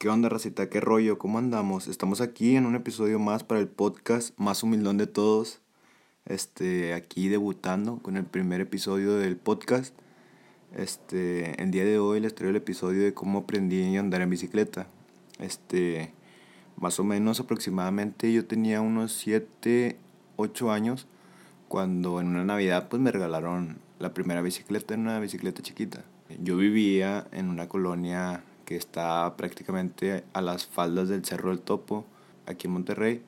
¿Qué onda, racita? ¿Qué rollo? ¿Cómo andamos? Estamos aquí en un episodio más para el podcast más humildón de todos. Este, aquí debutando con el primer episodio del podcast. Este, el día de hoy les traigo el episodio de cómo aprendí a andar en bicicleta. Este, más o menos aproximadamente yo tenía unos 7, 8 años cuando en una Navidad pues me regalaron la primera bicicleta en una bicicleta chiquita. Yo vivía en una colonia que está prácticamente a las faldas del Cerro del Topo, aquí en Monterrey.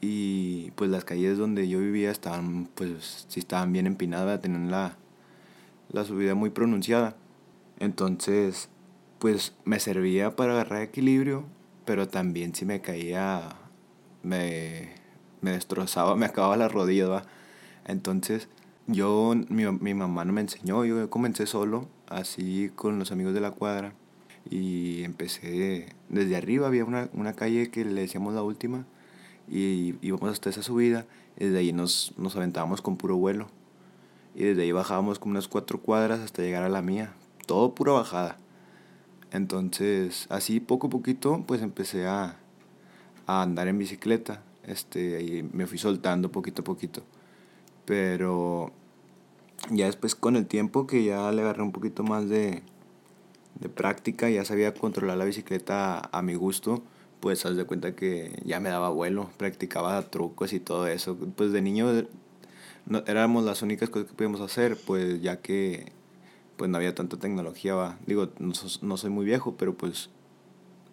Y pues las calles donde yo vivía estaban, pues sí estaban bien empinadas, tenían la, la subida muy pronunciada. Entonces, pues me servía para agarrar equilibrio, pero también si me caía, me, me destrozaba, me acababa la rodilla. Entonces, yo, mi, mi mamá no me enseñó, yo comencé solo, así con los amigos de la cuadra y empecé desde arriba, había una, una calle que le decíamos la última y íbamos hasta esa subida y desde ahí nos, nos aventábamos con puro vuelo y desde ahí bajábamos como unas cuatro cuadras hasta llegar a la mía, todo pura bajada. Entonces, así poco a poquito, pues empecé a, a andar en bicicleta. Este, y me fui soltando poquito a poquito. Pero ya después con el tiempo que ya le agarré un poquito más de, de práctica, ya sabía controlar la bicicleta a, mi gusto, pues haz de cuenta que ya me daba vuelo, practicaba trucos y todo eso. Pues de niño no, éramos las únicas cosas que podíamos hacer, pues ya que pues no había tanta tecnología, va. digo, no, no, soy muy viejo, pero pues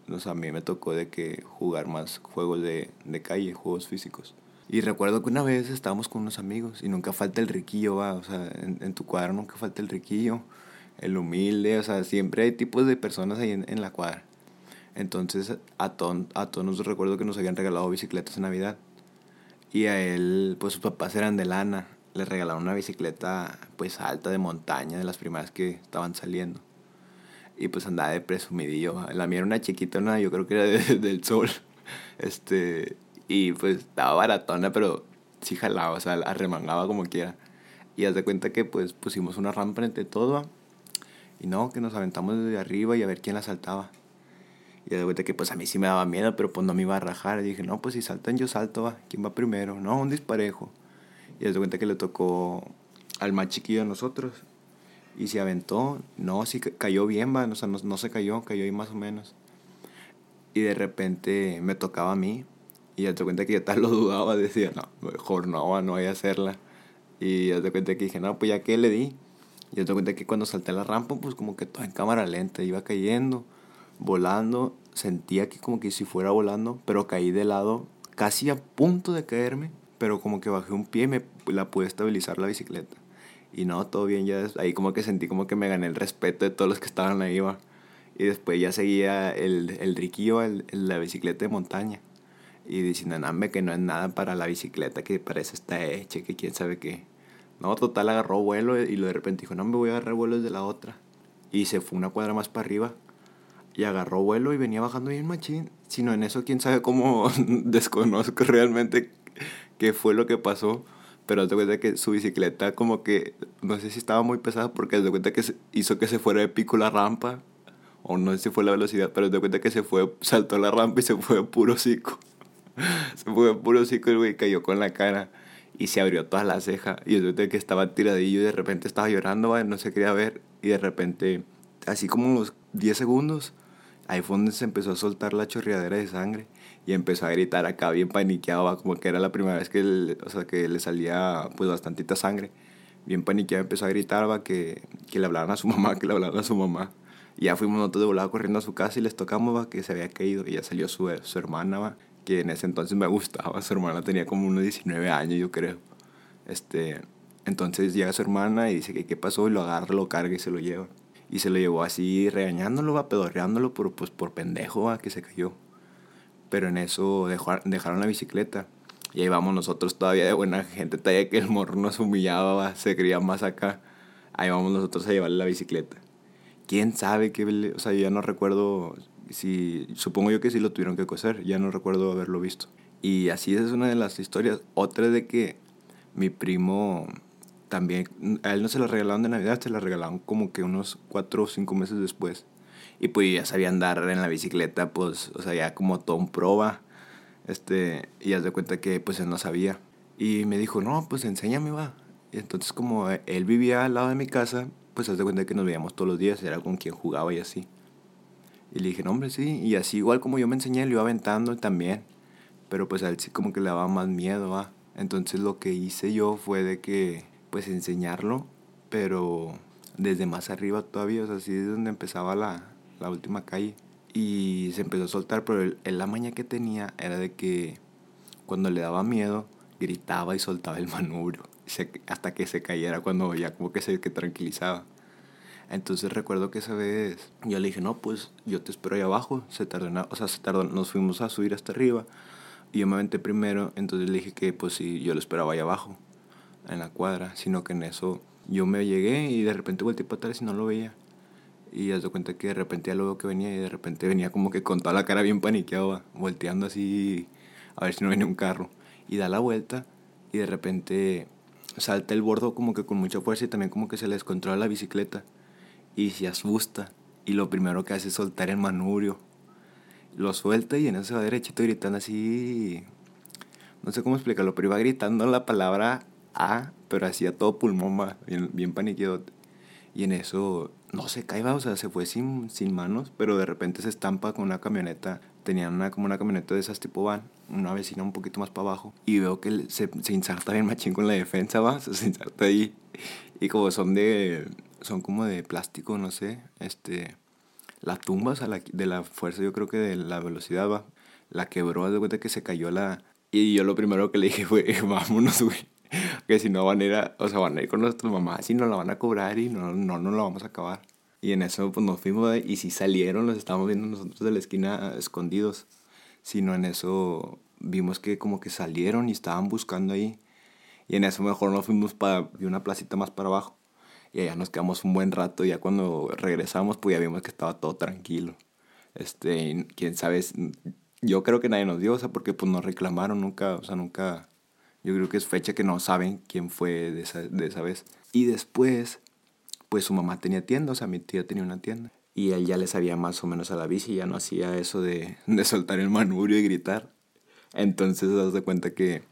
o a mí me tocó de que jugar más juegos de, de calle, juegos físicos. Y recuerdo que una vez estábamos con unos amigos y nunca falta el riquillo, va, o sea, en, en tu cuadro nunca falta el riquillo el humilde, o sea, siempre hay tipos de personas ahí en, la cuadra. Entonces a, todos a todos nos recuerdo que nos habían regalado bicicletas en Navidad. Y a él, pues sus papás eran de lana. Le regalaron una bicicleta pues alta de montaña, de las primeras que estaban saliendo. Y pues andaba de presumidillo. La mía era una chiquita, yo creo que era del sol. Este, y pues estaba baratona, pero sí jalaba, o sea, arremangaba como quiera. Y haz de cuenta que pues pusimos una rampa entre todo y no, que nos aventamos desde arriba y a ver quién la saltaba. Y de vuelta que pues a mí sí me daba miedo, pero pues no me iba a rajar. Y dije, no, pues si saltan yo salto, va. ¿Quién va primero? No, un disparejo. Y de cuenta que le tocó al más chiquillo de nosotros. Y se aventó. No, sí cayó bien, va. O sea, no, no se cayó, cayó ahí más o menos. Y de repente me tocaba a mí. Y ya te cuenta que yo tal lo dudaba. Decía, no, mejor no, no voy a hacerla. Y ya te cuenta que dije, no, pues ya que le di. Y te cuenta que cuando salté la rampa, pues como que todo en cámara lenta, iba cayendo, volando, sentía que como que si fuera volando, pero caí de lado, casi a punto de caerme, pero como que bajé un pie y me la pude estabilizar la bicicleta. Y no, todo bien, ya ahí como que sentí como que me gané el respeto de todos los que estaban ahí, va. Y después ya seguía el, el riquillo, el, la bicicleta de montaña. Y diciendo, no, que no es nada para la bicicleta, que parece está hecha, que quién sabe qué. No, total, agarró vuelo y de repente dijo, no, me voy a agarrar vuelo desde la otra. Y se fue una cuadra más para arriba. Y agarró vuelo y venía bajando bien machín. Sino en eso, quién sabe cómo desconozco realmente qué fue lo que pasó. Pero te cuenta que su bicicleta como que, no sé si estaba muy pesada porque te cuenta que hizo que se fuera de pico la rampa. O no sé si fue la velocidad, pero te cuenta que se fue, saltó la rampa y se fue puro cico. se fue puro cico y güey cayó con la cara y se abrió toda la ceja y yo que estaba tiradillo y de repente estaba llorando, no se quería ver y de repente, así como unos 10 segundos, ahí fue donde se empezó a soltar la chorreadera de sangre y empezó a gritar acá bien paniqueado, como que era la primera vez que, le, o sea, que le salía pues bastantita sangre. Bien paniqueado empezó a gritar va, que, que le hablaran a su mamá, que le hablaran a su mamá. Y ya fuimos nosotros de volada corriendo a su casa y les tocamos va, que se había caído y ya salió su, su hermana va, que en ese entonces me gustaba. Su hermana tenía como unos 19 años, yo creo. Este, entonces llega su hermana y dice que qué pasó y lo agarra, lo carga y se lo lleva. Y se lo llevó así regañándolo, va, pedorreándolo por, pues, por pendejo, va, que se cayó. Pero en eso dejó, dejaron la bicicleta. Y ahí vamos nosotros todavía de buena gente, todavía que el morro nos humillaba, se creía más acá. Ahí vamos nosotros a llevarle la bicicleta. ¿Quién sabe qué? O sea, ya no recuerdo si, supongo yo que sí lo tuvieron que coser, ya no recuerdo haberlo visto. Y así es una de las historias. Otra de que mi primo también, a él no se la regalaron de Navidad, se la regalaron como que unos cuatro o cinco meses después. Y pues ya sabía andar en la bicicleta, pues, o sea, ya como todo un proba. Este, y ya de cuenta que pues él no sabía. Y me dijo, no, pues enséñame, va. Y entonces como él vivía al lado de mi casa, pues haz de cuenta que nos veíamos todos los días, era con quien jugaba y así. Y le dije, hombre, sí. Y así igual como yo me enseñé, lo iba aventando también. Pero pues a él sí como que le daba más miedo. Entonces lo que hice yo fue de que, pues enseñarlo, pero desde más arriba todavía, o sea, así es donde empezaba la, la última calle. Y se empezó a soltar, pero el, la maña que tenía era de que cuando le daba miedo, gritaba y soltaba el manubrio hasta que se cayera cuando ya como que se que tranquilizaba. Entonces recuerdo que esa vez yo le dije, no, pues yo te espero ahí abajo. Se tardó, o sea, se tardó, nos fuimos a subir hasta arriba. Y yo me aventé primero, entonces le dije que pues sí, yo lo esperaba ahí abajo, en la cuadra. Sino que en eso yo me llegué y de repente volteé para atrás y no lo veía. Y ya se cuenta que de repente ya lo veo que venía y de repente venía como que con toda la cara bien paniqueado, volteando así a ver si no venía un carro. Y da la vuelta y de repente salta el bordo como que con mucha fuerza y también como que se le descontrola la bicicleta y se asusta. Y lo primero que hace es soltar el manubrio. Lo suelta y en eso se va derechito gritando así. No sé cómo explicarlo, pero iba gritando la palabra A, pero hacía todo pulmón, bien, bien paniqueado. Y en eso no se cae, o sea, se fue sin, sin manos, pero de repente se estampa con una camioneta. Tenían una, como una camioneta de esas tipo van, una vecina un poquito más para abajo. Y veo que se, se inserta bien machín con la defensa, va, se inserta ahí. Y como son de, son como de plástico, no sé, este, la tumba, o sea, la, de la fuerza, yo creo que de la velocidad, va, la quebró, de cuenta que se cayó la... Y yo lo primero que le dije fue, vámonos, güey que si no van a ir a, o sea, van a ir con nuestras mamás y nos la van a cobrar y no, no, no lo vamos a acabar. Y en eso pues nos fuimos y si salieron, los estábamos viendo nosotros de la esquina escondidos. Sino en eso vimos que como que salieron y estaban buscando ahí. Y en eso mejor nos fuimos para una placita más para abajo. Y allá nos quedamos un buen rato. Y ya cuando regresamos, pues ya vimos que estaba todo tranquilo. Este, quién sabe, yo creo que nadie nos dio, o sea, porque pues nos reclamaron nunca, o sea, nunca yo creo que es fecha que no saben quién fue de esa, de esa vez. Y después, pues su mamá tenía tienda, o sea, mi tía tenía una tienda. Y él ya le sabía más o menos a la bici, ya no hacía eso de, de soltar el manubrio y gritar. Entonces, das de cuenta que,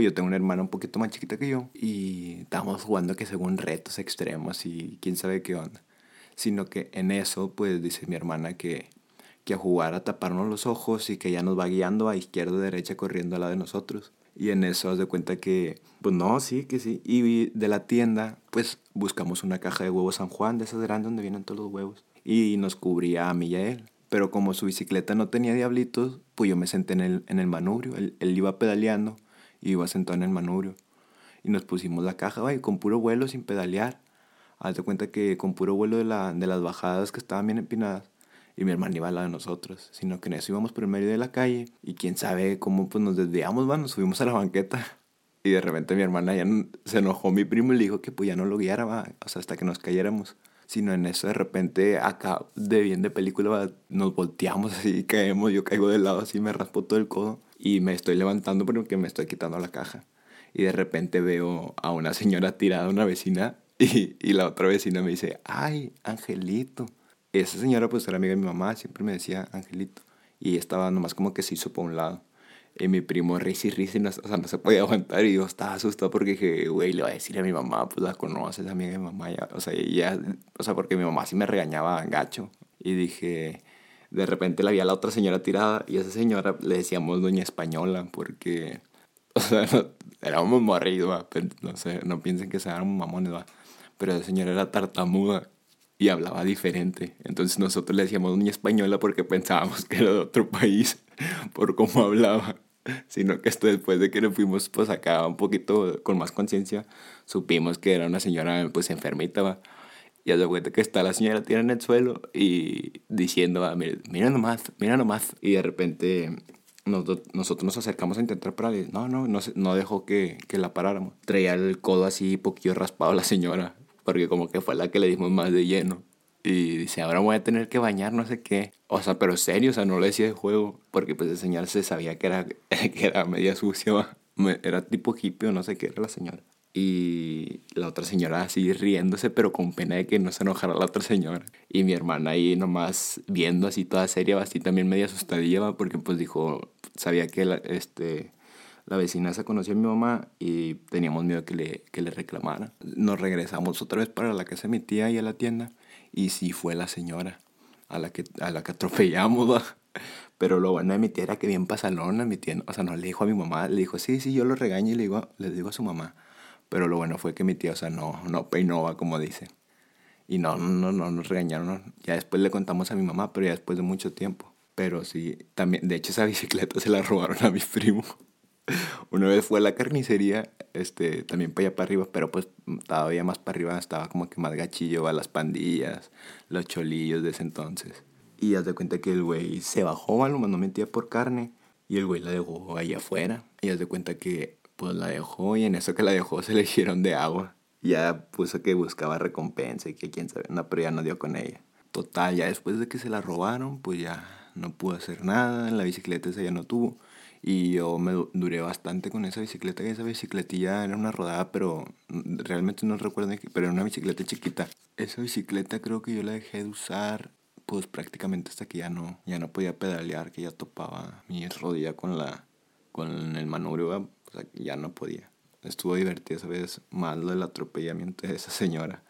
pues yo tengo una hermana un poquito más chiquita que yo. Y estábamos jugando que según retos extremos y quién sabe qué onda. Sino que en eso, pues dice mi hermana que, que a jugar a taparnos los ojos y que ya nos va guiando a izquierda derecha corriendo a la de nosotros. Y en eso haz de cuenta que, pues no, sí, que sí. Y de la tienda, pues buscamos una caja de huevos San Juan, de esas grandes donde vienen todos los huevos. Y nos cubría a mí y a él. Pero como su bicicleta no tenía diablitos, pues yo me senté en el, en el manubrio. Él, él iba pedaleando y iba sentado en el manubrio. Y nos pusimos la caja, y con puro vuelo, sin pedalear. Haz de cuenta que con puro vuelo de, la, de las bajadas que estaban bien empinadas, y mi hermana iba al lado de nosotros, sino que en eso íbamos por el medio de la calle y quién sabe cómo pues nos desviamos, va, nos subimos a la banqueta y de repente mi hermana ya se enojó mi primo y le dijo que pues ya no lo guiara, va, o sea, hasta que nos cayéramos. Sino en eso de repente acá de bien de película nos volteamos así caemos, yo caigo de lado así, me raspo todo el codo y me estoy levantando porque me estoy quitando la caja. Y de repente veo a una señora tirada, una vecina, y, y la otra vecina me dice, ay, Angelito esa señora pues era amiga de mi mamá, siempre me decía Angelito. Y estaba nomás como que se hizo por un lado. Y mi primo risa y risa, no, o sea, no se podía aguantar. Y yo estaba asustado porque dije, güey, le voy a decir a mi mamá, pues la conoces, de mi mamá. Ya, o sea, ya, o sea, porque mi mamá sí me regañaba gacho. Y dije, de repente la vi a la otra señora tirada. Y a esa señora le decíamos doña española porque, o sea, no, éramos morridos, no sé, no piensen que seamos mamones, ¿va? Pero esa señora era tartamuda y hablaba diferente. Entonces nosotros le decíamos niña española porque pensábamos que era de otro país por cómo hablaba. Sino que esto después de que nos fuimos pues acá un poquito con más conciencia, supimos que era una señora pues enfermita, ¿va? Y de cuenta que está la señora tirada en el suelo y diciendo, mira, mira nomás, mira nomás. Y de repente nosotros, nosotros nos acercamos a intentar pararle. No, no, no, no dejó que, que la paráramos. Traía el codo así poquillo raspado la señora porque como que fue la que le dimos más de lleno. Y dice, ahora voy a tener que bañar, no sé qué. O sea, pero serio, o sea, no le decía de juego, porque pues el señor se sabía que era, que era media sucia, era tipo hippie o no sé qué era la señora. y la otra señora así riéndose, pero con pena de que no se enojara la otra señora. Y mi hermana ahí nomás viendo así toda seria, así también media asustadilla, porque pues dijo, sabía que la, este, la vecina se conocía a mi mamá y teníamos miedo que le, que le reclamara. Nos regresamos otra vez para la casa de mi tía y a la tienda, y sí fue la señora a la que, a la que atropellamos, Pero lo bueno de mi tía era que bien pasalona, mi tía, o sea, no le dijo a mi mamá, le dijo, sí, sí, yo lo regaño y le digo, le digo a su mamá. Pero lo bueno fue que mi tía, o sea, no, no peinó, como dice. Y no, no, no, nos regañaron. Ya después le contamos a mi mamá, pero ya después de mucho tiempo. Pero sí, también, de hecho esa bicicleta se la robaron a mi primo. Una vez fue a la carnicería, este, también para allá para arriba, pero pues todavía más para arriba estaba como que más gachillo a las pandillas, los cholillos de ese entonces. Y haz de cuenta que el güey se bajó, lo mandó mentira por carne, y el güey la dejó ahí afuera. Y haz de cuenta que pues la dejó y en eso que la dejó se le hicieron de agua. Ya puso que buscaba recompensa y que quién sabe, no, pero ya no dio con ella. Total, ya después de que se la robaron, pues ya no pudo hacer nada, en la bicicleta esa ya no tuvo. Y yo me duré bastante con esa bicicleta, que esa bicicletilla era una rodada, pero realmente no recuerdo, pero era una bicicleta chiquita. Esa bicicleta creo que yo la dejé de usar pues prácticamente hasta que ya no, ya no podía pedalear, que ya topaba mi rodilla con la con el manubrio o sea, ya no podía. Estuvo divertido esa vez, más lo del atropellamiento de esa señora.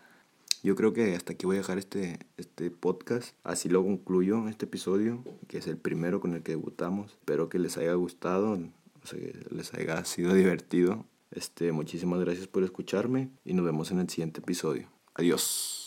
Yo creo que hasta aquí voy a dejar este, este podcast. Así lo concluyo este episodio, que es el primero con el que debutamos. Espero que les haya gustado, o sea, que les haya sido divertido. Este, muchísimas gracias por escucharme y nos vemos en el siguiente episodio. Adiós.